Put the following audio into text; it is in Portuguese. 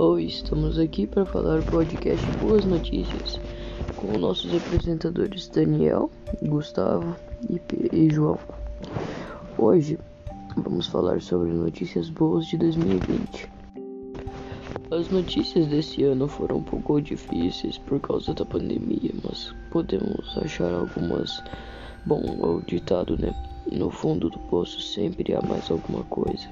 Oi, estamos aqui para falar do podcast Boas Notícias com nossos apresentadores Daniel, Gustavo e, e João. Hoje vamos falar sobre notícias boas de 2020. As notícias desse ano foram um pouco difíceis por causa da pandemia, mas podemos achar algumas. Bom, o ditado, né? No fundo do poço sempre há mais alguma coisa.